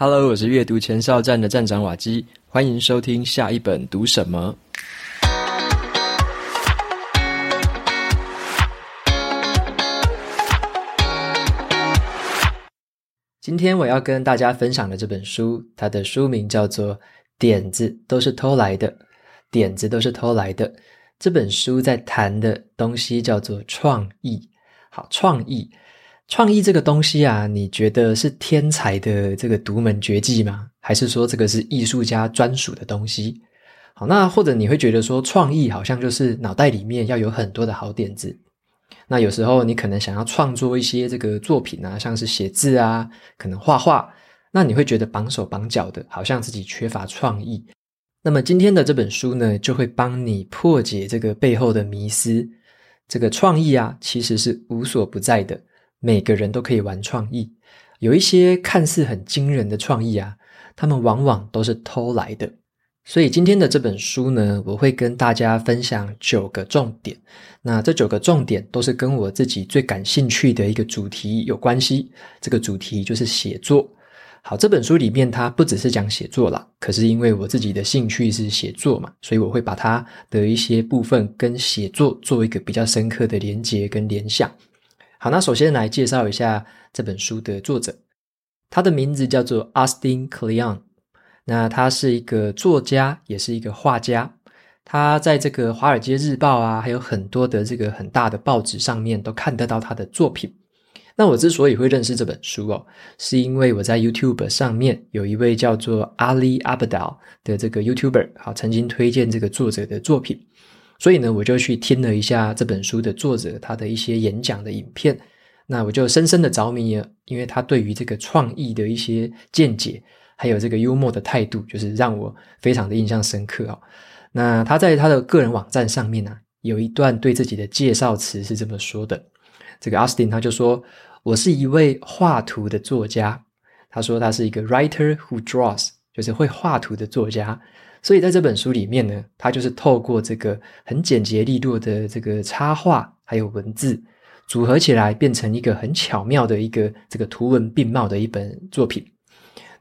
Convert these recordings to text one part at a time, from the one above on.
Hello，我是阅读前哨站的站长瓦基，欢迎收听下一本读什么。今天我要跟大家分享的这本书，它的书名叫做《点子都是偷来的》，点子都是偷来的。这本书在谈的东西叫做创意。好，创意。创意这个东西啊，你觉得是天才的这个独门绝技吗？还是说这个是艺术家专属的东西？好，那或者你会觉得说，创意好像就是脑袋里面要有很多的好点子。那有时候你可能想要创作一些这个作品啊，像是写字啊，可能画画，那你会觉得绑手绑脚的，好像自己缺乏创意。那么今天的这本书呢，就会帮你破解这个背后的迷思。这个创意啊，其实是无所不在的。每个人都可以玩创意，有一些看似很惊人的创意啊，他们往往都是偷来的。所以今天的这本书呢，我会跟大家分享九个重点。那这九个重点都是跟我自己最感兴趣的一个主题有关系。这个主题就是写作。好，这本书里面它不只是讲写作啦，可是因为我自己的兴趣是写作嘛，所以我会把它的一些部分跟写作做一个比较深刻的连接跟联想。好，那首先来介绍一下这本书的作者，他的名字叫做 Austin Kleon。那他是一个作家，也是一个画家。他在这个《华尔街日报》啊，还有很多的这个很大的报纸上面都看得到他的作品。那我之所以会认识这本书哦，是因为我在 YouTube 上面有一位叫做 Ali Abdal 的这个 YouTuber，好，曾经推荐这个作者的作品。所以呢，我就去听了一下这本书的作者他的一些演讲的影片，那我就深深的着迷了，因为他对于这个创意的一些见解，还有这个幽默的态度，就是让我非常的印象深刻哦。那他在他的个人网站上面呢，有一段对自己的介绍词是这么说的：这个 Austin 他就说，我是一位画图的作家。他说他是一个 writer who draws，就是会画图的作家。所以在这本书里面呢，他就是透过这个很简洁利落的这个插画，还有文字组合起来，变成一个很巧妙的一个这个图文并茂的一本作品。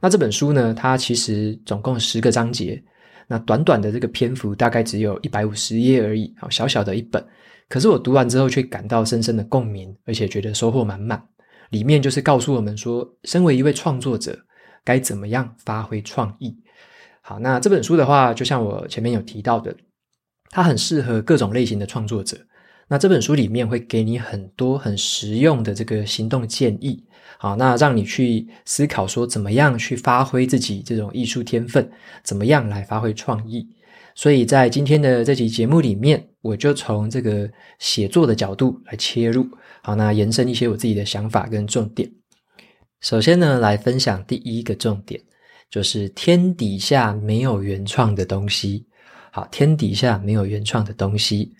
那这本书呢，它其实总共十个章节，那短短的这个篇幅大概只有一百五十页而已，好小小的一本。可是我读完之后却感到深深的共鸣，而且觉得收获满满。里面就是告诉我们说，身为一位创作者，该怎么样发挥创意。好，那这本书的话，就像我前面有提到的，它很适合各种类型的创作者。那这本书里面会给你很多很实用的这个行动建议，好，那让你去思考说怎么样去发挥自己这种艺术天分，怎么样来发挥创意。所以在今天的这期节目里面，我就从这个写作的角度来切入，好，那延伸一些我自己的想法跟重点。首先呢，来分享第一个重点。就是天底下没有原创的东西。好，天底下没有原创的东西。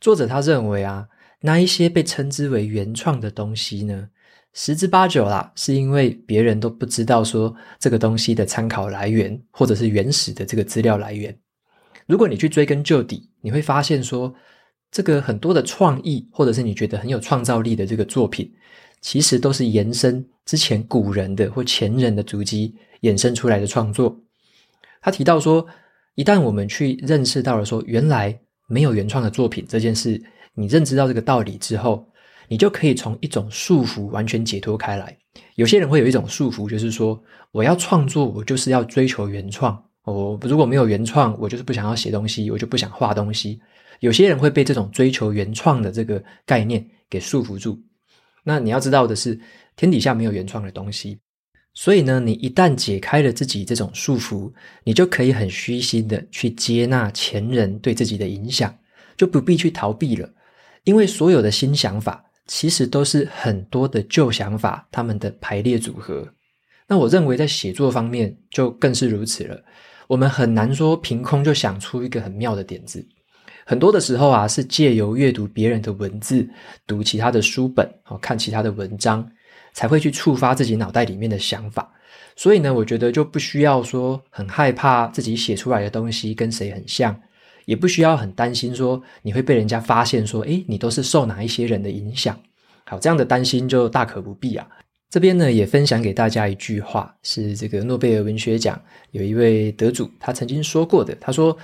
作者他认为啊，那一些被称之为原创的东西呢，十之八九啦，是因为别人都不知道说这个东西的参考来源，或者是原始的这个资料来源。如果你去追根究底，你会发现说，这个很多的创意，或者是你觉得很有创造力的这个作品，其实都是延伸之前古人的或前人的足迹。衍生出来的创作，他提到说，一旦我们去认识到了说，原来没有原创的作品这件事，你认知到这个道理之后，你就可以从一种束缚完全解脱开来。有些人会有一种束缚，就是说，我要创作，我就是要追求原创。我如果没有原创，我就是不想要写东西，我就不想画东西。有些人会被这种追求原创的这个概念给束缚住。那你要知道的是，天底下没有原创的东西。所以呢，你一旦解开了自己这种束缚，你就可以很虚心的去接纳前人对自己的影响，就不必去逃避了。因为所有的新想法，其实都是很多的旧想法他们的排列组合。那我认为在写作方面就更是如此了。我们很难说凭空就想出一个很妙的点子，很多的时候啊，是借由阅读别人的文字，读其他的书本，看其他的文章。才会去触发自己脑袋里面的想法，所以呢，我觉得就不需要说很害怕自己写出来的东西跟谁很像，也不需要很担心说你会被人家发现说，诶，你都是受哪一些人的影响。好，这样的担心就大可不必啊。这边呢也分享给大家一句话，是这个诺贝尔文学奖有一位得主他曾经说过的。他说：“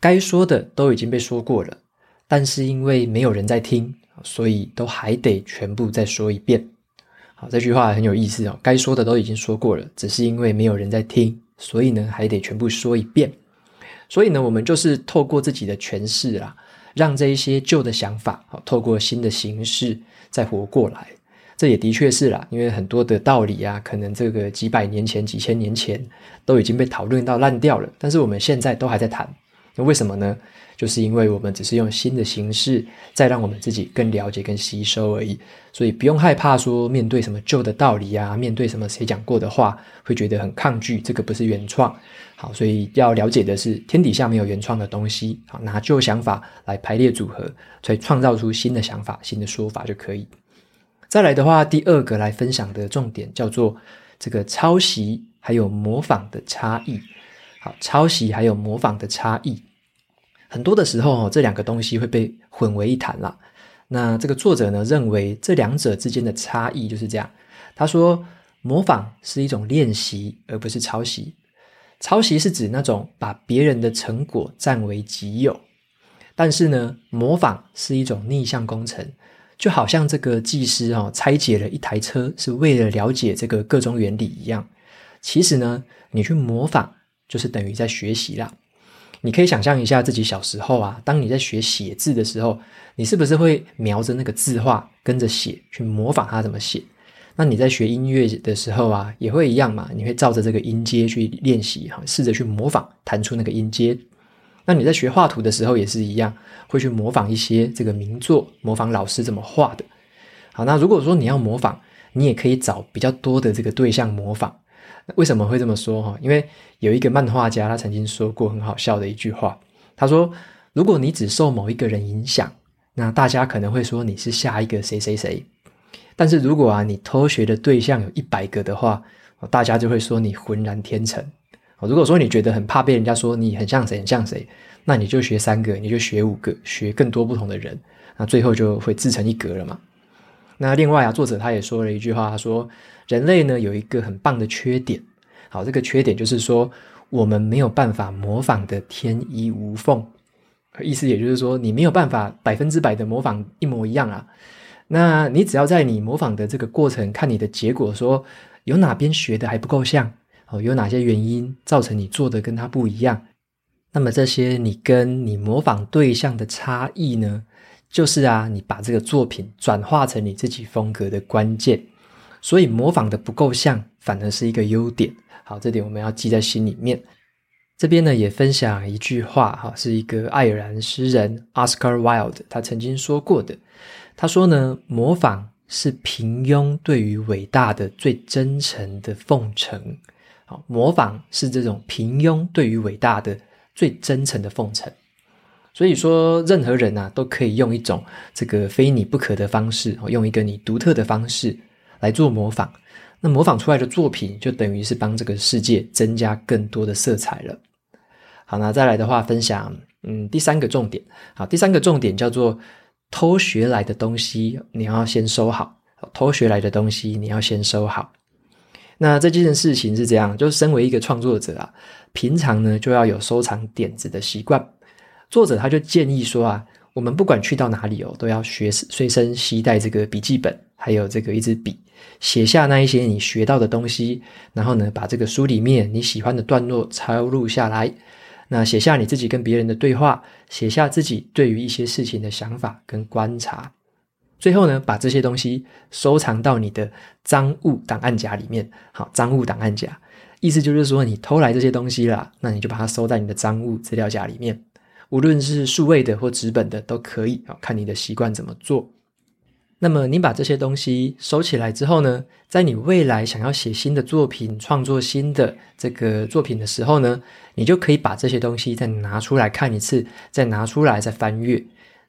该说的都已经被说过了，但是因为没有人在听，所以都还得全部再说一遍。”好，这句话很有意思哦。该说的都已经说过了，只是因为没有人在听，所以呢还得全部说一遍。所以呢，我们就是透过自己的诠释啦，让这一些旧的想法，透过新的形式再活过来。这也的确是啦，因为很多的道理啊，可能这个几百年前、几千年前都已经被讨论到烂掉了，但是我们现在都还在谈。那为什么呢？就是因为我们只是用新的形式，再让我们自己更了解、更吸收而已。所以不用害怕说面对什么旧的道理啊，面对什么谁讲过的话，会觉得很抗拒。这个不是原创。好，所以要了解的是，天底下没有原创的东西。好，拿旧想法来排列组合，所以创造出新的想法、新的说法就可以。再来的话，第二个来分享的重点叫做这个抄袭还有模仿的差异。好，抄袭还有模仿的差异，很多的时候哦这两个东西会被混为一谈啦。那这个作者呢，认为这两者之间的差异就是这样。他说，模仿是一种练习，而不是抄袭。抄袭是指那种把别人的成果占为己有，但是呢，模仿是一种逆向工程。就好像这个技师哦，拆解了一台车是为了了解这个各种原理一样。其实呢，你去模仿就是等于在学习啦。你可以想象一下自己小时候啊，当你在学写字的时候，你是不是会瞄着那个字画跟着写，去模仿它怎么写？那你在学音乐的时候啊，也会一样嘛？你会照着这个音阶去练习哈，试着去模仿，弹出那个音阶。那你在学画图的时候也是一样，会去模仿一些这个名作，模仿老师怎么画的。好，那如果说你要模仿，你也可以找比较多的这个对象模仿。为什么会这么说哈？因为有一个漫画家，他曾经说过很好笑的一句话。他说：“如果你只受某一个人影响，那大家可能会说你是下一个谁谁谁。但是如果啊，你偷学的对象有一百个的话，大家就会说你浑然天成。”如果说你觉得很怕被人家说你很像谁很像谁，那你就学三个，你就学五个，学更多不同的人，那最后就会自成一格了嘛。那另外啊，作者他也说了一句话，他说人类呢有一个很棒的缺点，好，这个缺点就是说我们没有办法模仿的天衣无缝，意思也就是说你没有办法百分之百的模仿一模一样啊。那你只要在你模仿的这个过程看你的结果，说有哪边学的还不够像。哦，有哪些原因造成你做的跟他不一样？那么这些你跟你模仿对象的差异呢？就是啊，你把这个作品转化成你自己风格的关键。所以模仿的不够像，反而是一个优点。好，这点我们要记在心里面。这边呢，也分享一句话哈，是一个爱尔兰诗人 Oscar Wilde 他曾经说过的。他说呢，模仿是平庸对于伟大的最真诚的奉承。好，模仿是这种平庸对于伟大的最真诚的奉承。所以说，任何人啊都可以用一种这个非你不可的方式，用一个你独特的方式来做模仿。那模仿出来的作品，就等于是帮这个世界增加更多的色彩了。好，那再来的话，分享嗯第三个重点。好，第三个重点叫做偷学来的东西，你要先收好。偷学来的东西，你要先收好。那这件事情是这样，就身为一个创作者啊，平常呢就要有收藏点子的习惯。作者他就建议说啊，我们不管去到哪里哦，都要学随身携带这个笔记本，还有这个一支笔，写下那一些你学到的东西，然后呢，把这个书里面你喜欢的段落抄录下来。那写下你自己跟别人的对话，写下自己对于一些事情的想法跟观察。最后呢，把这些东西收藏到你的赃物档案夹里面。好，赃物档案夹，意思就是说你偷来这些东西啦，那你就把它收在你的赃物资料夹里面，无论是数位的或纸本的都可以。好，看你的习惯怎么做。那么你把这些东西收起来之后呢，在你未来想要写新的作品、创作新的这个作品的时候呢，你就可以把这些东西再拿出来看一次，再拿出来再翻阅。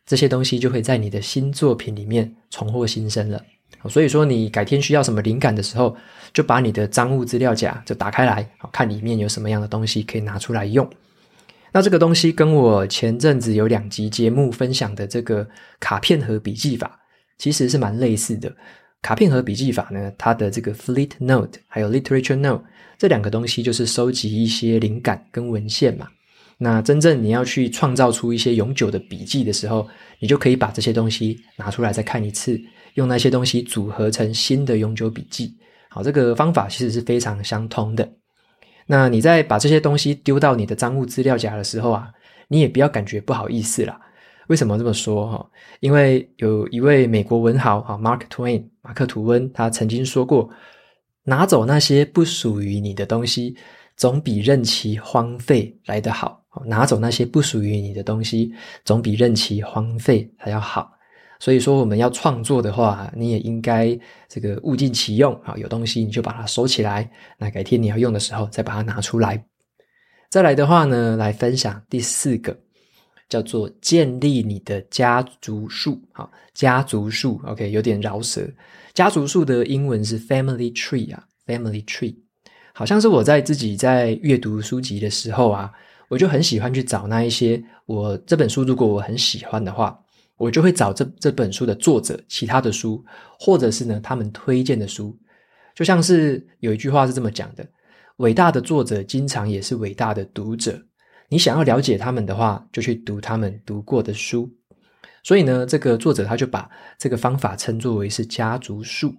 这些东西就会在你的新作品里面重获新生了。所以说，你改天需要什么灵感的时候，就把你的赃物资料夹就打开来，看里面有什么样的东西可以拿出来用。那这个东西跟我前阵子有两集节目分享的这个卡片盒笔记法，其实是蛮类似的。卡片盒笔记法呢，它的这个 Fleet Note 还有 Literature Note 这两个东西，就是收集一些灵感跟文献嘛。那真正你要去创造出一些永久的笔记的时候，你就可以把这些东西拿出来再看一次，用那些东西组合成新的永久笔记。好，这个方法其实是非常相通的。那你在把这些东西丢到你的账务资料夹的时候啊，你也不要感觉不好意思啦。为什么这么说哈？因为有一位美国文豪哈，Mark Twain，马克吐温，他曾经说过：“拿走那些不属于你的东西，总比任其荒废来得好。拿走那些不属于你的东西，总比任其荒废还要好。”所以说，我们要创作的话，你也应该这个物尽其用啊。有东西你就把它收起来，那改天你要用的时候再把它拿出来。再来的话呢，来分享第四个。叫做建立你的家族树，好，家族树，OK，有点饶舌。家族树的英文是 family tree 啊，family tree。好像是我在自己在阅读书籍的时候啊，我就很喜欢去找那一些我这本书如果我很喜欢的话，我就会找这这本书的作者其他的书，或者是呢他们推荐的书。就像是有一句话是这么讲的：伟大的作者经常也是伟大的读者。你想要了解他们的话，就去读他们读过的书。所以呢，这个作者他就把这个方法称作为是家族树。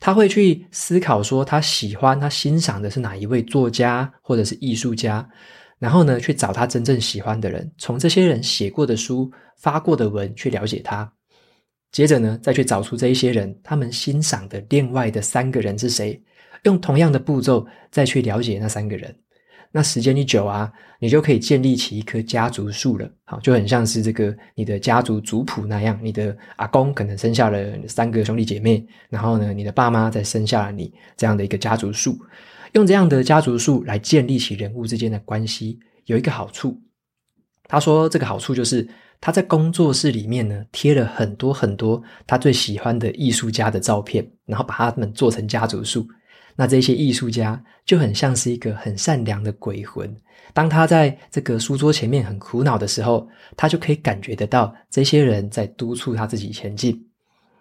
他会去思考说，他喜欢、他欣赏的是哪一位作家或者是艺术家，然后呢，去找他真正喜欢的人，从这些人写过的书、发过的文去了解他。接着呢，再去找出这一些人他们欣赏的另外的三个人是谁，用同样的步骤再去了解那三个人。那时间一久啊，你就可以建立起一棵家族树了。好，就很像是这个你的家族族谱那样，你的阿公可能生下了三个兄弟姐妹，然后呢，你的爸妈再生下了你这样的一个家族树。用这样的家族树来建立起人物之间的关系，有一个好处。他说，这个好处就是他在工作室里面呢，贴了很多很多他最喜欢的艺术家的照片，然后把他们做成家族树。那这些艺术家就很像是一个很善良的鬼魂，当他在这个书桌前面很苦恼的时候，他就可以感觉得到这些人在督促他自己前进。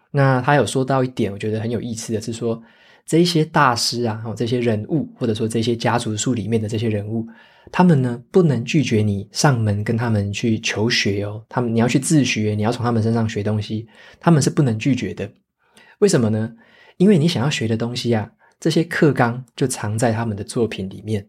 那他有说到一点，我觉得很有意思的是说，这些大师啊，这些人物，或者说这些家族树里面的这些人物，他们呢，不能拒绝你上门跟他们去求学哦，他们你要去自学，你要从他们身上学东西，他们是不能拒绝的。为什么呢？因为你想要学的东西啊。这些课纲就藏在他们的作品里面，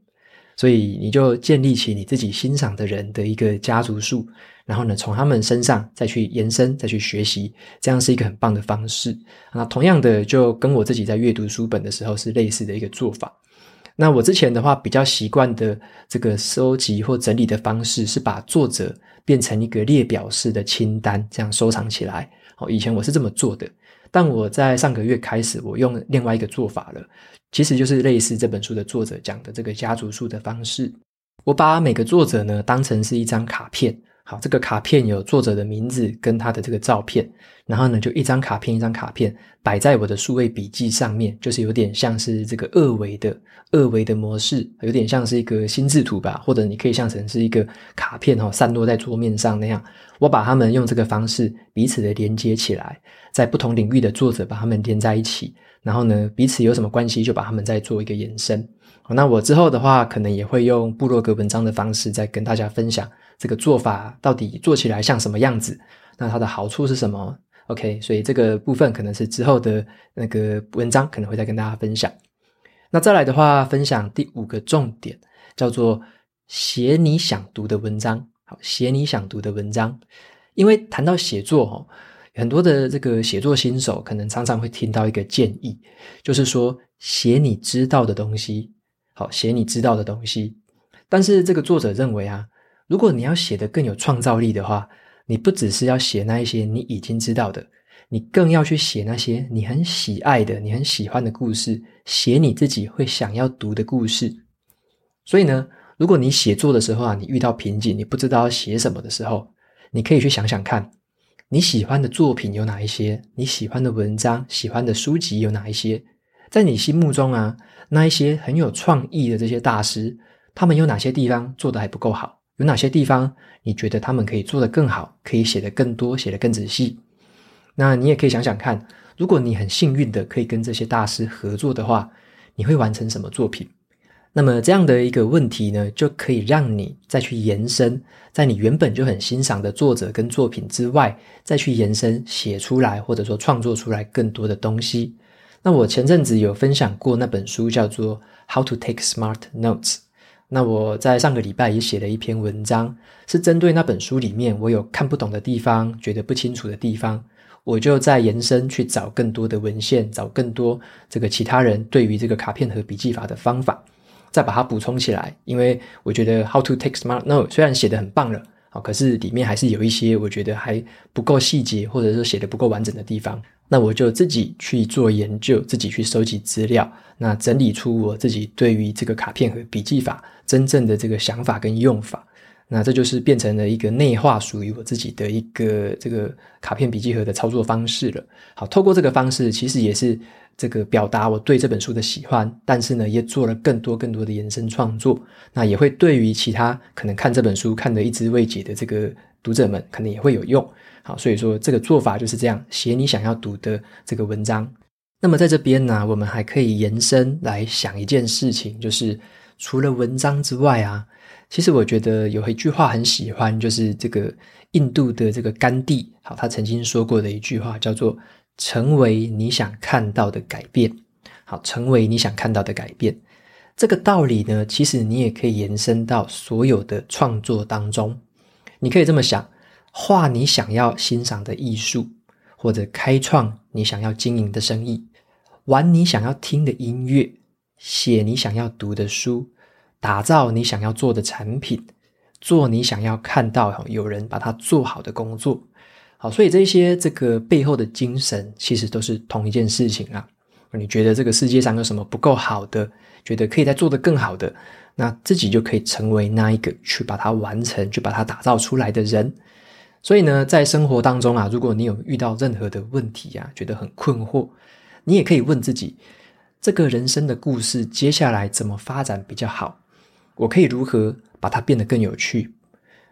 所以你就建立起你自己欣赏的人的一个家族树，然后呢，从他们身上再去延伸、再去学习，这样是一个很棒的方式。那同样的，就跟我自己在阅读书本的时候是类似的一个做法。那我之前的话比较习惯的这个收集或整理的方式，是把作者变成一个列表式的清单，这样收藏起来。哦，以前我是这么做的。但我在上个月开始，我用另外一个做法了，其实就是类似这本书的作者讲的这个家族树的方式。我把每个作者呢当成是一张卡片，好，这个卡片有作者的名字跟他的这个照片，然后呢就一张卡片一张卡片摆在我的数位笔记上面，就是有点像是这个二维的二维的模式，有点像是一个心智图吧，或者你可以想成是一个卡片哈，散落在桌面上那样。我把他们用这个方式彼此的连接起来。在不同领域的作者把他们连在一起，然后呢，彼此有什么关系，就把他们再做一个延伸。那我之后的话，可能也会用部落格文章的方式，再跟大家分享这个做法到底做起来像什么样子，那它的好处是什么？OK，所以这个部分可能是之后的那个文章可能会再跟大家分享。那再来的话，分享第五个重点，叫做写你想读的文章。好，写你想读的文章，因为谈到写作哦。很多的这个写作新手可能常常会听到一个建议，就是说写你知道的东西，好，写你知道的东西。但是这个作者认为啊，如果你要写得更有创造力的话，你不只是要写那一些你已经知道的，你更要去写那些你很喜爱的、你很喜欢的故事，写你自己会想要读的故事。所以呢，如果你写作的时候啊，你遇到瓶颈，你不知道要写什么的时候，你可以去想想看。你喜欢的作品有哪一些？你喜欢的文章、喜欢的书籍有哪一些？在你心目中啊，那一些很有创意的这些大师，他们有哪些地方做得还不够好？有哪些地方你觉得他们可以做得更好，可以写得更多，写得更仔细？那你也可以想想看，如果你很幸运的可以跟这些大师合作的话，你会完成什么作品？那么这样的一个问题呢，就可以让你再去延伸，在你原本就很欣赏的作者跟作品之外，再去延伸写出来，或者说创作出来更多的东西。那我前阵子有分享过那本书，叫做《How to Take Smart Notes》。那我在上个礼拜也写了一篇文章，是针对那本书里面我有看不懂的地方、觉得不清楚的地方，我就在延伸去找更多的文献，找更多这个其他人对于这个卡片和笔记法的方法，再把它补充起来。因为我觉得《How to Take Smart Note》虽然写得很棒了，啊，可是里面还是有一些我觉得还不够细节，或者说写的不够完整的地方。那我就自己去做研究，自己去收集资料，那整理出我自己对于这个卡片和笔记法真正的这个想法跟用法。那这就是变成了一个内化属于我自己的一个这个卡片笔记盒的操作方式了。好，透过这个方式，其实也是这个表达我对这本书的喜欢，但是呢，也做了更多更多的延伸创作。那也会对于其他可能看这本书看得一知未解的这个读者们，可能也会有用。好，所以说这个做法就是这样，写你想要读的这个文章。那么在这边呢，我们还可以延伸来想一件事情，就是除了文章之外啊，其实我觉得有一句话很喜欢，就是这个印度的这个甘地，好，他曾经说过的一句话叫做“成为你想看到的改变”。好，成为你想看到的改变，这个道理呢，其实你也可以延伸到所有的创作当中。你可以这么想。画你想要欣赏的艺术，或者开创你想要经营的生意，玩你想要听的音乐，写你想要读的书，打造你想要做的产品，做你想要看到有人把它做好的工作。好，所以这些这个背后的精神，其实都是同一件事情啊。你觉得这个世界上有什么不够好的？觉得可以再做得更好的，那自己就可以成为那一个去把它完成、去把它打造出来的人。所以呢，在生活当中啊，如果你有遇到任何的问题啊，觉得很困惑，你也可以问自己：这个人生的故事接下来怎么发展比较好？我可以如何把它变得更有趣？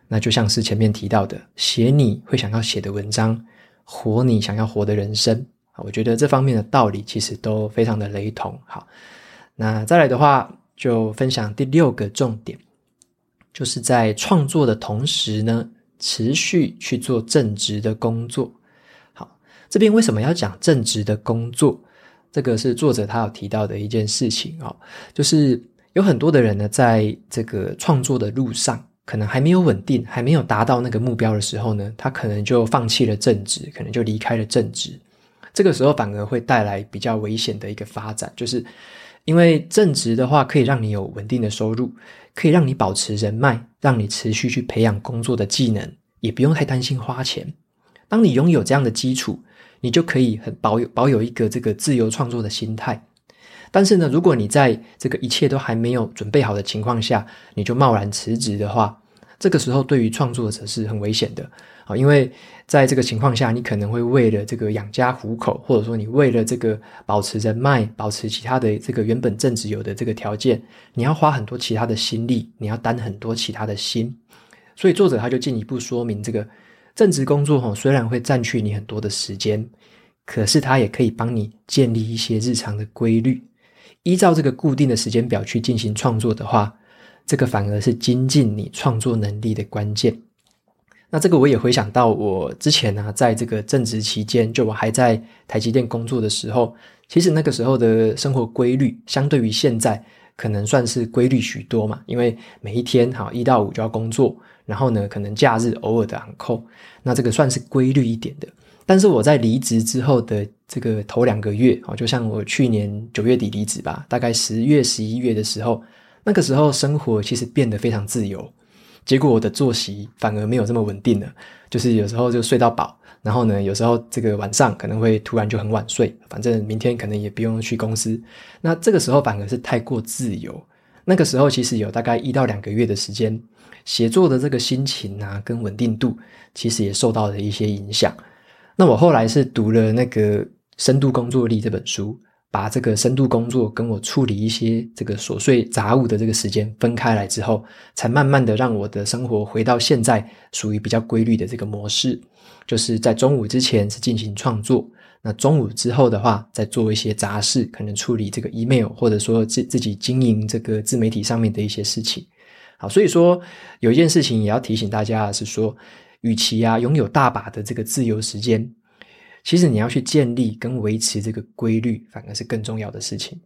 那就像是前面提到的，写你会想要写的文章，活你想要活的人生。我觉得这方面的道理其实都非常的雷同。好，那再来的话，就分享第六个重点，就是在创作的同时呢，持续去做正职的工作。好，这边为什么要讲正职的工作？这个是作者他有提到的一件事情哦，就是有很多的人呢，在这个创作的路上，可能还没有稳定，还没有达到那个目标的时候呢，他可能就放弃了正职，可能就离开了正职。这个时候反而会带来比较危险的一个发展，就是因为正职的话，可以让你有稳定的收入。可以让你保持人脉，让你持续去培养工作的技能，也不用太担心花钱。当你拥有这样的基础，你就可以很保有保有一个这个自由创作的心态。但是呢，如果你在这个一切都还没有准备好的情况下，你就贸然辞职的话，这个时候对于创作者是很危险的啊，因为在这个情况下，你可能会为了这个养家糊口，或者说你为了这个保持人脉、保持其他的这个原本正职有的这个条件，你要花很多其他的心力，你要担很多其他的心。所以作者他就进一步说明，这个正职工作哈，虽然会占据你很多的时间，可是它也可以帮你建立一些日常的规律，依照这个固定的时间表去进行创作的话。这个反而是精进你创作能力的关键。那这个我也回想到我之前呢、在这个正职期间，就我还在台积电工作的时候，其实那个时候的生活规律，相对于现在，可能算是规律许多嘛。因为每一天哈一到五就要工作，然后呢，可能假日偶尔的 on call，那这个算是规律一点的。但是我在离职之后的这个头两个月，就像我去年九月底离职吧，大概十月、十一月的时候。那个时候生活其实变得非常自由，结果我的作息反而没有这么稳定了。就是有时候就睡到饱，然后呢，有时候这个晚上可能会突然就很晚睡，反正明天可能也不用去公司。那这个时候反而是太过自由。那个时候其实有大概一到两个月的时间，写作的这个心情啊跟稳定度其实也受到了一些影响。那我后来是读了那个《深度工作力》这本书。把这个深度工作跟我处理一些这个琐碎杂物的这个时间分开来之后，才慢慢的让我的生活回到现在属于比较规律的这个模式，就是在中午之前是进行创作，那中午之后的话，再做一些杂事，可能处理这个 email，或者说自自己经营这个自媒体上面的一些事情。好，所以说有一件事情也要提醒大家的是说，与其啊拥有大把的这个自由时间，其实你要去建立跟维持这个规律，反而是更重要的事情。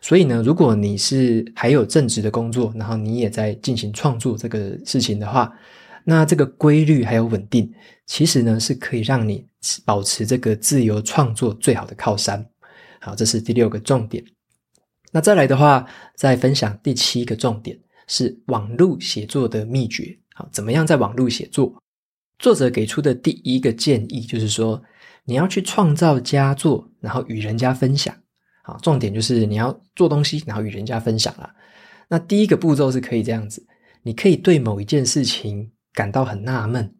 所以呢，如果你是还有正职的工作，然后你也在进行创作这个事情的话，那这个规律还有稳定，其实呢是可以让你保持这个自由创作最好的靠山。好，这是第六个重点。那再来的话，再分享第七个重点。是网络写作的秘诀。好，怎么样在网络写作？作者给出的第一个建议就是说，你要去创造佳作，然后与人家分享。啊，重点就是你要做东西，然后与人家分享啦。那第一个步骤是可以这样子，你可以对某一件事情感到很纳闷。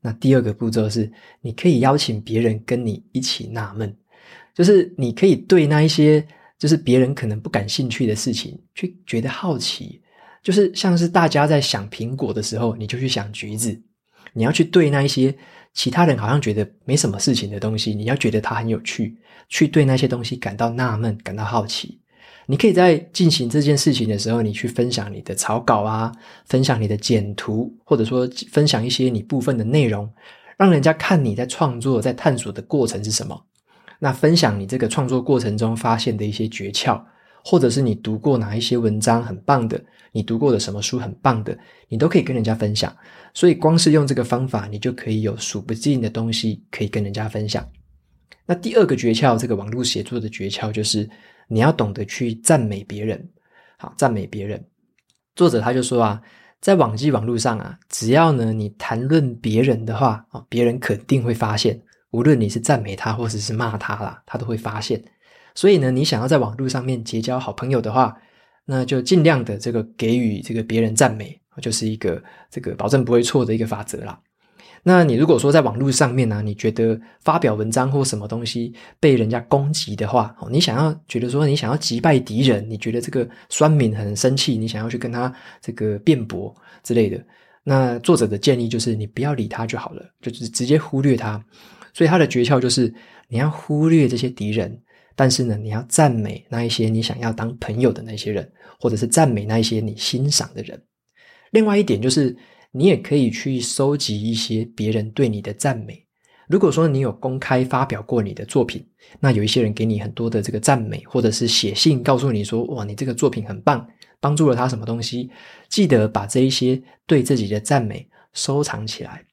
那第二个步骤是，你可以邀请别人跟你一起纳闷，就是你可以对那一些就是别人可能不感兴趣的事情，去觉得好奇。就是像是大家在想苹果的时候，你就去想橘子。你要去对那一些其他人好像觉得没什么事情的东西，你要觉得它很有趣，去对那些东西感到纳闷、感到好奇。你可以在进行这件事情的时候，你去分享你的草稿啊，分享你的简图，或者说分享一些你部分的内容，让人家看你在创作、在探索的过程是什么。那分享你这个创作过程中发现的一些诀窍。或者是你读过哪一些文章很棒的，你读过的什么书很棒的，你都可以跟人家分享。所以光是用这个方法，你就可以有数不尽的东西可以跟人家分享。那第二个诀窍，这个网络写作的诀窍就是你要懂得去赞美别人。好，赞美别人。作者他就说啊，在网际网络上啊，只要呢你谈论别人的话啊，别人肯定会发现，无论你是赞美他或者是骂他啦，他都会发现。所以呢，你想要在网络上面结交好朋友的话，那就尽量的这个给予这个别人赞美，就是一个这个保证不会错的一个法则啦。那你如果说在网络上面呢，你觉得发表文章或什么东西被人家攻击的话，你想要觉得说你想要击败敌人，你觉得这个酸敏很生气，你想要去跟他这个辩驳之类的，那作者的建议就是你不要理他就好了，就是直接忽略他。所以他的诀窍就是你要忽略这些敌人。但是呢，你要赞美那一些你想要当朋友的那些人，或者是赞美那一些你欣赏的人。另外一点就是，你也可以去收集一些别人对你的赞美。如果说你有公开发表过你的作品，那有一些人给你很多的这个赞美，或者是写信告诉你说，哇，你这个作品很棒，帮助了他什么东西，记得把这一些对自己的赞美收藏起来。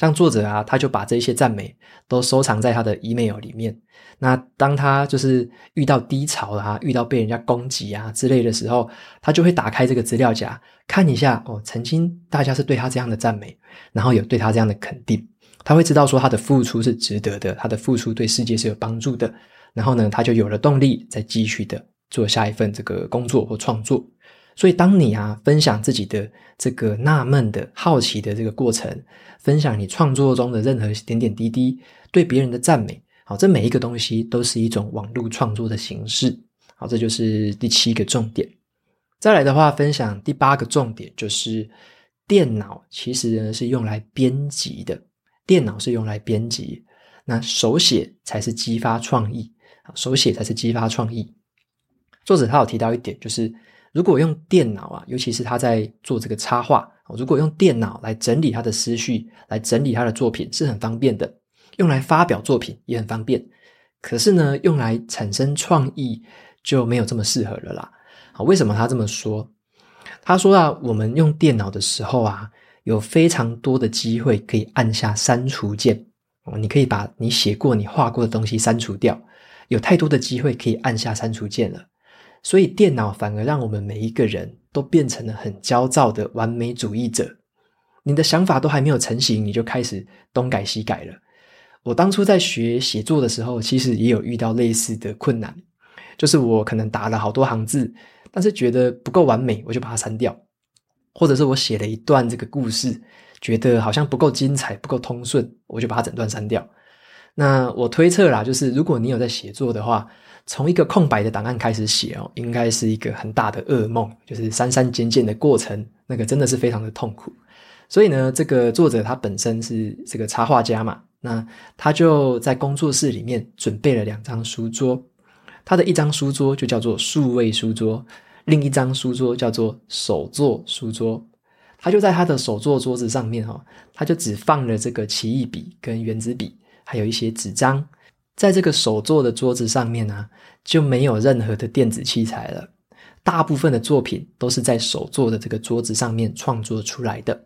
像作者啊，他就把这些赞美都收藏在他的 email 里面。那当他就是遇到低潮啊，遇到被人家攻击啊之类的时候，他就会打开这个资料夹看一下哦，曾经大家是对他这样的赞美，然后有对他这样的肯定，他会知道说他的付出是值得的，他的付出对世界是有帮助的。然后呢，他就有了动力，再继续的做下一份这个工作或创作。所以，当你啊分享自己的这个纳闷的好奇的这个过程，分享你创作中的任何点点滴滴，对别人的赞美，好，这每一个东西都是一种网络创作的形式。好，这就是第七个重点。再来的话，分享第八个重点，就是电脑其实呢是用来编辑的，电脑是用来编辑，那手写才是激发创意，手写才是激发创意。作者他有提到一点，就是。如果用电脑啊，尤其是他在做这个插画，如果用电脑来整理他的思绪，来整理他的作品是很方便的，用来发表作品也很方便。可是呢，用来产生创意就没有这么适合了啦。好，为什么他这么说？他说啊，我们用电脑的时候啊，有非常多的机会可以按下删除键，哦，你可以把你写过、你画过的东西删除掉，有太多的机会可以按下删除键了。所以电脑反而让我们每一个人都变成了很焦躁的完美主义者。你的想法都还没有成型，你就开始东改西改了。我当初在学写作的时候，其实也有遇到类似的困难，就是我可能打了好多行字，但是觉得不够完美，我就把它删掉；或者是我写了一段这个故事，觉得好像不够精彩、不够通顺，我就把它整段删掉。那我推测啦，就是如果你有在写作的话，从一个空白的档案开始写哦，应该是一个很大的噩梦，就是删删减减的过程，那个真的是非常的痛苦。所以呢，这个作者他本身是这个插画家嘛，那他就在工作室里面准备了两张书桌，他的一张书桌就叫做数位书桌，另一张书桌叫做手作书桌。他就在他的手作桌子上面哈，他就只放了这个奇异笔跟原子笔，还有一些纸张。在这个手做的桌子上面呢、就没有任何的电子器材了。大部分的作品都是在手做的这个桌子上面创作出来的。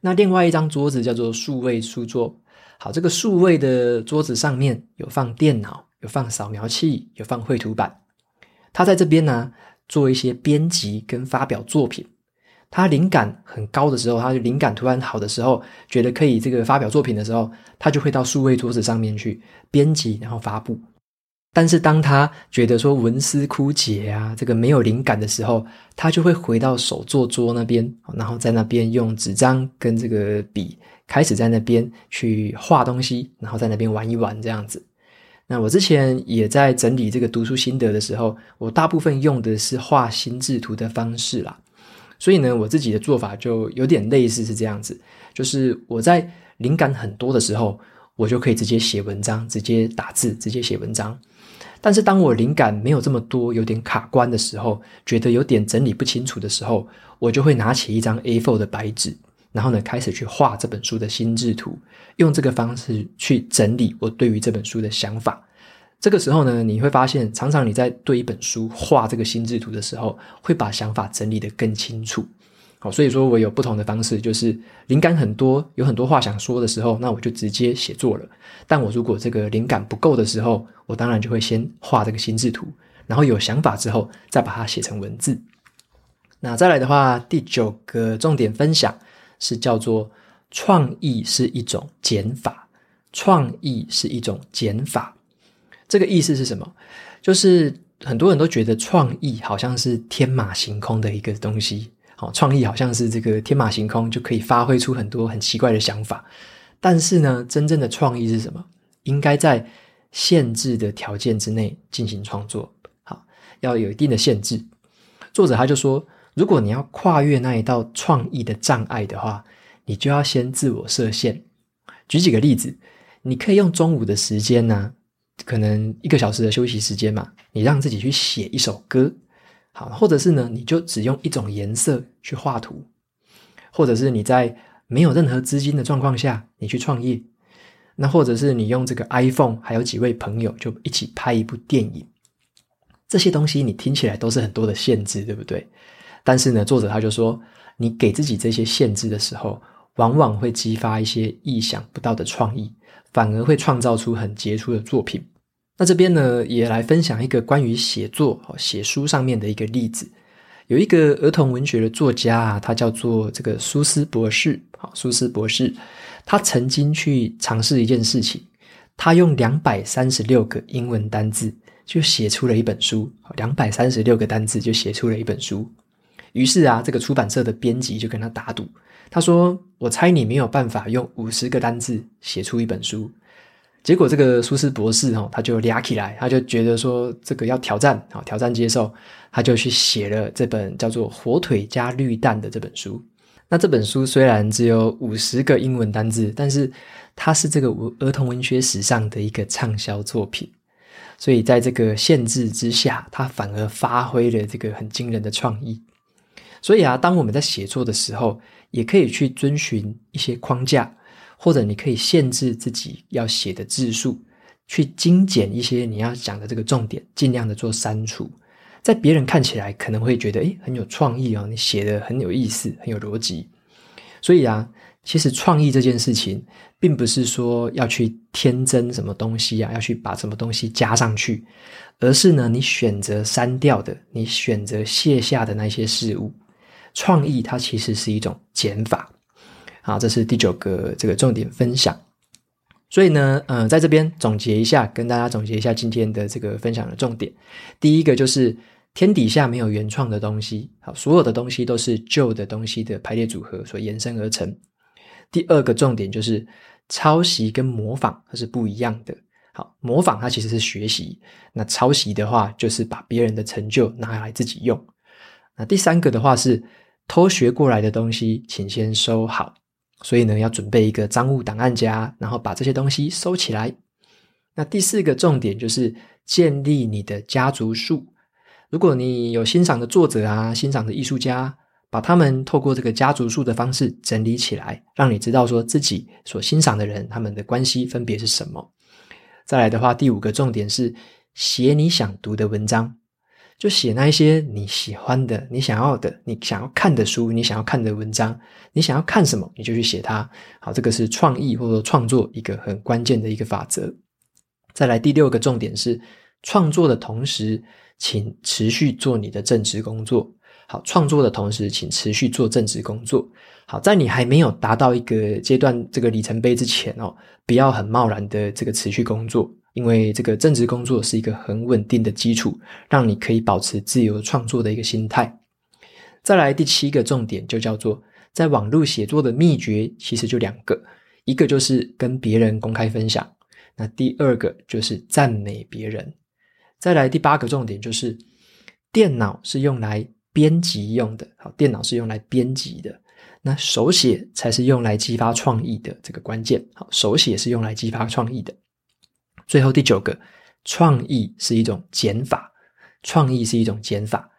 那另外一张桌子叫做数位书桌。好，这个数位的桌子上面有放电脑，有放扫描器，有放绘图板。他在这边呢，做一些编辑跟发表作品。他灵感很高的时候，他就灵感突然好的时候，觉得可以这个发表作品的时候，他就会到数位桌子上面去编辑，然后发布。但是当他觉得说文思枯竭啊，这个没有灵感的时候，他就会回到手作桌那边，然后在那边用纸张跟这个笔开始在那边去画东西，然后在那边玩一玩这样子。那我之前也在整理这个读书心得的时候，我大部分用的是画心智图的方式啦。所以呢，我自己的做法就有点类似是这样子，就是我在灵感很多的时候，我就可以直接写文章，直接打字，直接写文章。但是当我灵感没有这么多，有点卡关的时候，觉得有点整理不清楚的时候，我就会拿起一张 A4 的白纸，然后呢，开始去画这本书的心智图，用这个方式去整理我对于这本书的想法。这个时候呢，你会发现，常常你在对一本书画这个心智图的时候，会把想法整理得更清楚。好，所以说我有不同的方式，就是灵感很多，有很多话想说的时候，那我就直接写作了。但我如果这个灵感不够的时候，我当然就会先画这个心智图，然后有想法之后，再把它写成文字。那再来的话，第九个重点分享是叫做创意是一种减法，创意是一种减法。这个意思是什么？就是很多人都觉得创意好像是天马行空的一个东西，好，创意好像是这个天马行空就可以发挥出很多很奇怪的想法。但是呢，真正的创意是什么？应该在限制的条件之内进行创作，好，要有一定的限制。作者他就说，如果你要跨越那一道创意的障碍的话，你就要先自我设限。举几个例子，你可以用中午的时间呢。可能一个小时的休息时间嘛，你让自己去写一首歌，好，或者是呢，你就只用一种颜色去画图，或者是你在没有任何资金的状况下，你去创业，那或者是你用这个 iPhone，还有几位朋友就一起拍一部电影，这些东西你听起来都是很多的限制，对不对？但是呢，作者他就说，你给自己这些限制的时候，往往会激发一些意想不到的创意。反而会创造出很杰出的作品。那这边呢，也来分享一个关于写作、写书上面的一个例子。有一个儿童文学的作家啊，他叫做这个苏斯博士。好，苏斯博士，他曾经去尝试一件事情，他用两百三十六个英文单字就写出了一本书。两百三十六个单字就写出了一本书。于是啊，这个出版社的编辑就跟他打赌。他说：“我猜你没有办法用五十个单字写出一本书。”结果这个苏斯博士哦，他就俩起来，他就觉得说这个要挑战，好，挑战接受，他就去写了这本叫做《火腿加绿蛋》的这本书。那这本书虽然只有五十个英文单字，但是它是这个儿童文学史上的一个畅销作品。所以在这个限制之下，他反而发挥了这个很惊人的创意。所以啊，当我们在写作的时候，也可以去遵循一些框架，或者你可以限制自己要写的字数，去精简一些你要讲的这个重点，尽量的做删除。在别人看起来可能会觉得，诶，很有创意哦，你写的很有意思，很有逻辑。所以啊，其实创意这件事情，并不是说要去添增什么东西啊，要去把什么东西加上去，而是呢，你选择删掉的，你选择卸下的那些事物。创意它其实是一种减法，好，这是第九个这个重点分享。所以呢，嗯、在这边总结一下，跟大家总结一下今天的这个分享的重点。第一个就是天底下没有原创的东西，好，所有的东西都是旧的东西的排列组合所延伸而成。第二个重点就是抄袭跟模仿它是不一样的。好，模仿它其实是学习，那抄袭的话就是把别人的成就拿来自己用。那第三个的话是。偷学过来的东西，请先收好。所以呢，要准备一个赃物档案夹，然后把这些东西收起来。那第四个重点就是建立你的家族树。如果你有欣赏的作者啊，欣赏的艺术家，把他们透过这个家族树的方式整理起来，让你知道说自己所欣赏的人，他们的关系分别是什么。再来的话，第五个重点是写你想读的文章。就写那一些你喜欢的、你想要的、你想要看的书、你想要看的文章，你想要看什么，你就去写它。好，这个是创意或者创作一个很关键的一个法则。再来第六个重点是，创作的同时，请持续做你的正职工作。好，创作的同时，请持续做正职工作。好，在你还没有达到一个阶段、这个里程碑之前哦，不要很贸然的这个持续工作。因为这个正职工作是一个很稳定的基础，让你可以保持自由创作的一个心态。再来第七个重点就叫做，在网络写作的秘诀，其实就两个，一个就是跟别人公开分享，那第二个就是赞美别人。再来第八个重点就是，电脑是用来编辑用的，好，电脑是用来编辑的，那手写才是用来激发创意的这个关键，好，手写是用来激发创意的。最后第九个，创意是一种减法，创意是一种减法。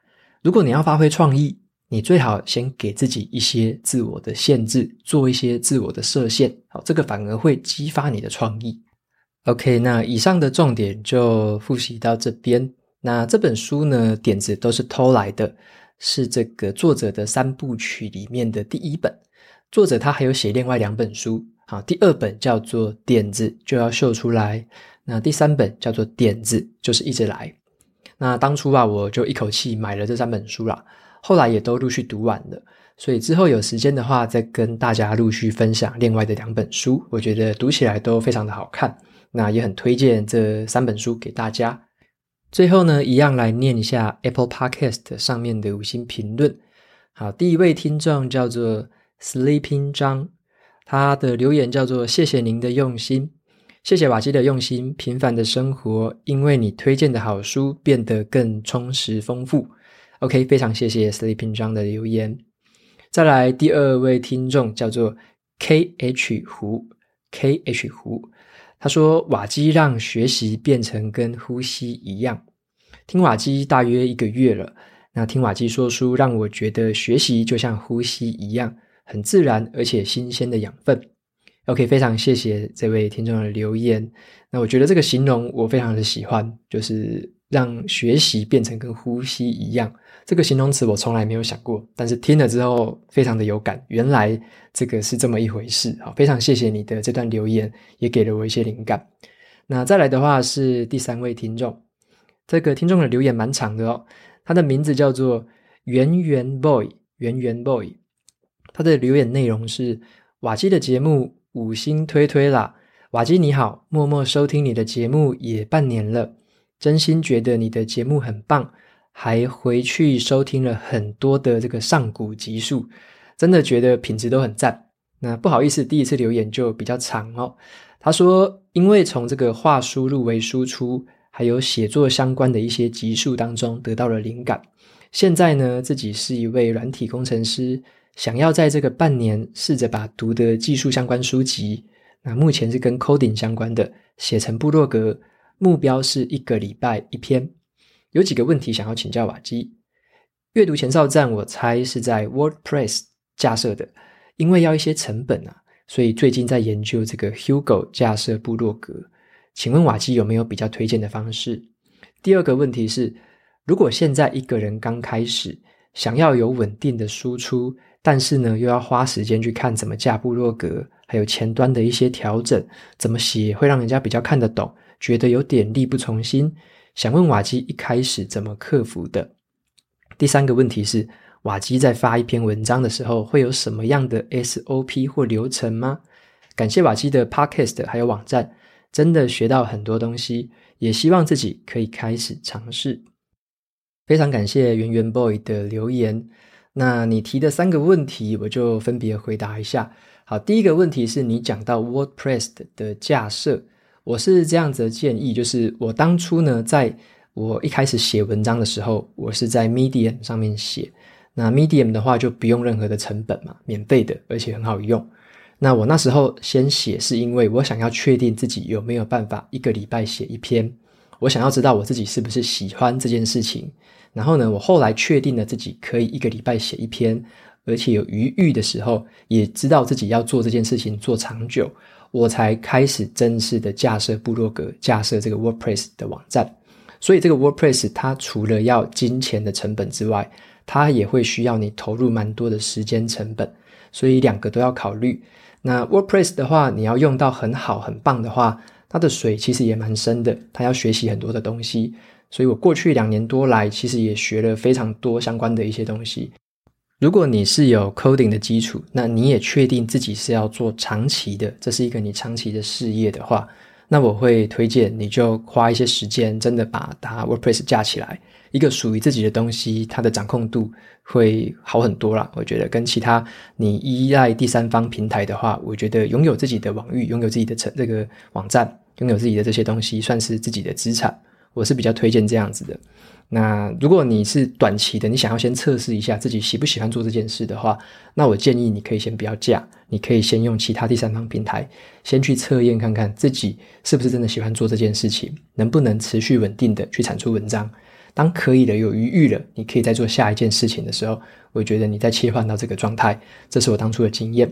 如果你要发挥创意，你最好先给自己一些自我的限制，做一些自我的设限，好，这个反而会激发你的创意。OK，那以上的重点就复习到这边。那这本书呢，点子都是偷来的，是这个作者的三部曲里面的第一本。作者他还有写另外两本书，好，第二本叫做《点子就要秀出来》。那第三本叫做《点子就是一直来》。那当初啊，我就一口气买了这三本书啦，后来也都陆续读完了。所以之后有时间的话，再跟大家陆续分享另外的两本书。我觉得读起来都非常的好看，那也很推荐这三本书给大家。最后呢，一样来念一下 Apple Podcast 上面的五星评论。好，第一位听众叫做 Sleeping 张，他的留言叫做“谢谢您的用心”。谢谢瓦基的用心，平凡的生活因为你推荐的好书变得更充实丰富。OK，非常谢谢 Sleeping 张的留言。再来第二位听众叫做 KH 胡，KH 胡，他说瓦基让学习变成跟呼吸一样。听瓦基大约一个月了，那听瓦基说书让我觉得学习就像呼吸一样，很自然而且新鲜的养分。OK，非常谢谢这位听众的留言。那我觉得这个形容我非常的喜欢，就是让学习变成跟呼吸一样。这个形容词我从来没有想过，但是听了之后非常的有感。原来这个是这么一回事。好，非常谢谢你的这段留言，也给了我一些灵感。那再来的话是第三位听众，这个听众的留言蛮长的哦。他的名字叫做圆圆 boy，圆圆 boy。他的留言内容是瓦基的节目。五星推推啦，瓦基你好，默默收听你的节目也半年了，真心觉得你的节目很棒，还回去收听了很多的这个上古集数，真的觉得品质都很赞。那不好意思，第一次留言就比较长哦。他说，因为从这个话输入为输出，还有写作相关的一些集数当中得到了灵感，现在呢，自己是一位软体工程师。想要在这个半年试着把读的技术相关书籍，那目前是跟 coding 相关的，写成部落格，目标是一个礼拜一篇。有几个问题想要请教瓦基。阅读前哨站，我猜是在 WordPress 架设的，因为要一些成本啊，所以最近在研究这个 Hugo 架设部落格。请问瓦基有没有比较推荐的方式？第二个问题是，如果现在一个人刚开始，想要有稳定的输出。但是呢，又要花时间去看怎么架部落格，还有前端的一些调整，怎么写会让人家比较看得懂，觉得有点力不从心。想问瓦基一开始怎么克服的？第三个问题是，瓦基在发一篇文章的时候会有什么样的 SOP 或流程吗？感谢瓦基的 Podcast 还有网站，真的学到很多东西，也希望自己可以开始尝试。非常感谢圆圆 boy 的留言。那你提的三个问题，我就分别回答一下。好，第一个问题是你讲到 WordPress 的架设，我是这样子的建议，就是我当初呢，在我一开始写文章的时候，我是在 Medium 上面写。那 Medium 的话就不用任何的成本嘛，免费的，而且很好用。那我那时候先写，是因为我想要确定自己有没有办法一个礼拜写一篇。我想要知道我自己是不是喜欢这件事情。然后呢，我后来确定了自己可以一个礼拜写一篇，而且有余裕的时候，也知道自己要做这件事情做长久，我才开始正式的架设部落格，架设这个 WordPress 的网站。所以这个 WordPress 它除了要金钱的成本之外，它也会需要你投入蛮多的时间成本，所以两个都要考虑。那 WordPress 的话，你要用到很好很棒的话，它的水其实也蛮深的，它要学习很多的东西。所以我过去两年多来，其实也学了非常多相关的一些东西。如果你是有 coding 的基础，那你也确定自己是要做长期的，这是一个你长期的事业的话，那我会推荐你就花一些时间，真的把它 WordPress 架起来。一个属于自己的东西，它的掌控度会好很多啦。我觉得跟其他你依赖第三方平台的话，我觉得拥有自己的网域，拥有自己的成这个网站，拥有自己的这些东西，算是自己的资产。我是比较推荐这样子的。那如果你是短期的，你想要先测试一下自己喜不喜欢做这件事的话，那我建议你可以先不要架，你可以先用其他第三方平台先去测验看看自己是不是真的喜欢做这件事情，能不能持续稳定的去产出文章。当可以的，有余裕了，你可以再做下一件事情的时候，我觉得你再切换到这个状态，这是我当初的经验。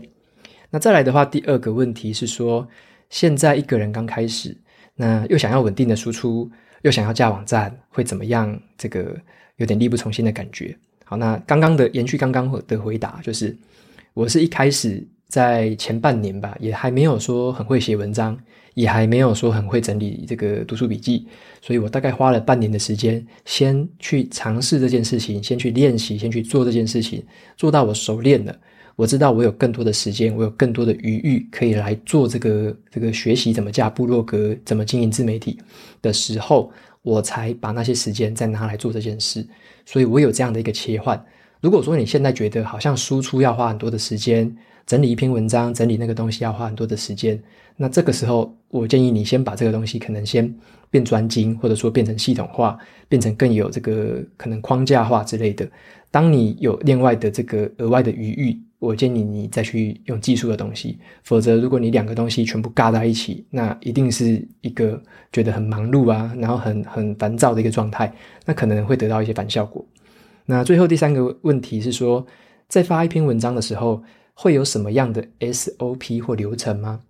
那再来的话，第二个问题是说，现在一个人刚开始，那又想要稳定的输出，又想要架网站，会怎么样？这个有点力不从心的感觉。好，那刚刚的延续刚刚的回答，就是我是一开始在前半年吧，也还没有说很会写文章。也还没有说很会整理这个读书笔记，所以我大概花了半年的时间，先去尝试这件事情，先去练习，先去做这件事情，做到我熟练了，我知道我有更多的时间，我有更多的余裕可以来做这个这个学习怎么架部落格，怎么经营自媒体的时候，我才把那些时间再拿来做这件事。所以我有这样的一个切换。如果说你现在觉得好像输出要花很多的时间，整理一篇文章，整理那个东西要花很多的时间，那这个时候我建议你先把这个东西可能先变专精，或者说变成系统化，变成更有这个可能框架化之类的。当你有另外的这个额外的余裕，我建议你再去用技术的东西。否则，如果你两个东西全部尬在一起，那一定是一个觉得很忙碌啊，然后很很烦躁的一个状态，那可能会得到一些反效果。那最后第三个问题是说，在发一篇文章的时候，会有什么样的 SOP 或流程吗？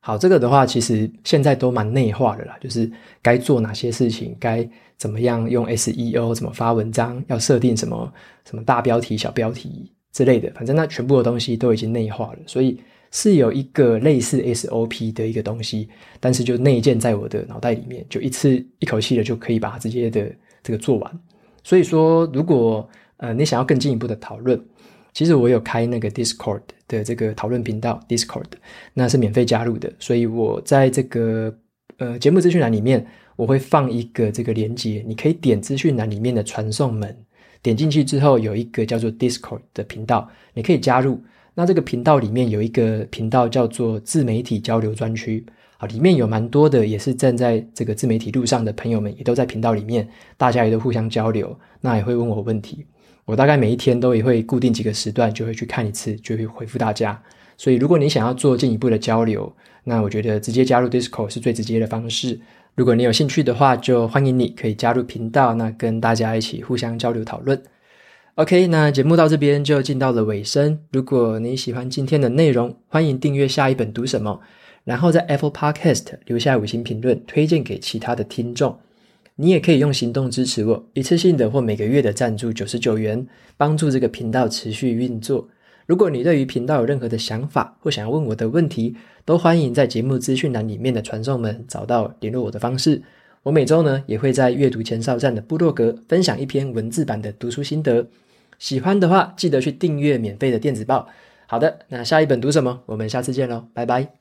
好，这个的话，其实现在都蛮内化的啦，就是该做哪些事情，该怎么样用 SEO，怎么发文章，要设定什么什么大标题、小标题之类的，反正那全部的东西都已经内化了，所以是有一个类似 SOP 的一个东西，但是就内建在我的脑袋里面，就一次一口气的就可以把它直接的这个做完。所以说，如果呃你想要更进一步的讨论，其实我有开那个 Discord 的这个讨论频道，Discord 那是免费加入的。所以我在这个呃节目资讯栏里面，我会放一个这个连接，你可以点资讯栏里面的传送门，点进去之后有一个叫做 Discord 的频道，你可以加入。那这个频道里面有一个频道叫做自媒体交流专区。啊，里面有蛮多的，也是站在这个自媒体路上的朋友们，也都在频道里面，大家也都互相交流，那也会问我问题。我大概每一天都也会固定几个时段，就会去看一次，就会回复大家。所以，如果你想要做进一步的交流，那我觉得直接加入 Discord 是最直接的方式。如果你有兴趣的话，就欢迎你可以加入频道，那跟大家一起互相交流讨论。OK，那节目到这边就进到了尾声。如果你喜欢今天的内容，欢迎订阅下一本读什么。然后在 Apple Podcast 留下五星评论，推荐给其他的听众。你也可以用行动支持我，一次性的或每个月的赞助九十九元，帮助这个频道持续运作。如果你对于频道有任何的想法或想要问我的问题，都欢迎在节目资讯栏里面的传送门找到联络我的方式。我每周呢也会在阅读前哨站的部落格分享一篇文字版的读书心得。喜欢的话，记得去订阅免费的电子报。好的，那下一本读什么？我们下次见喽，拜拜。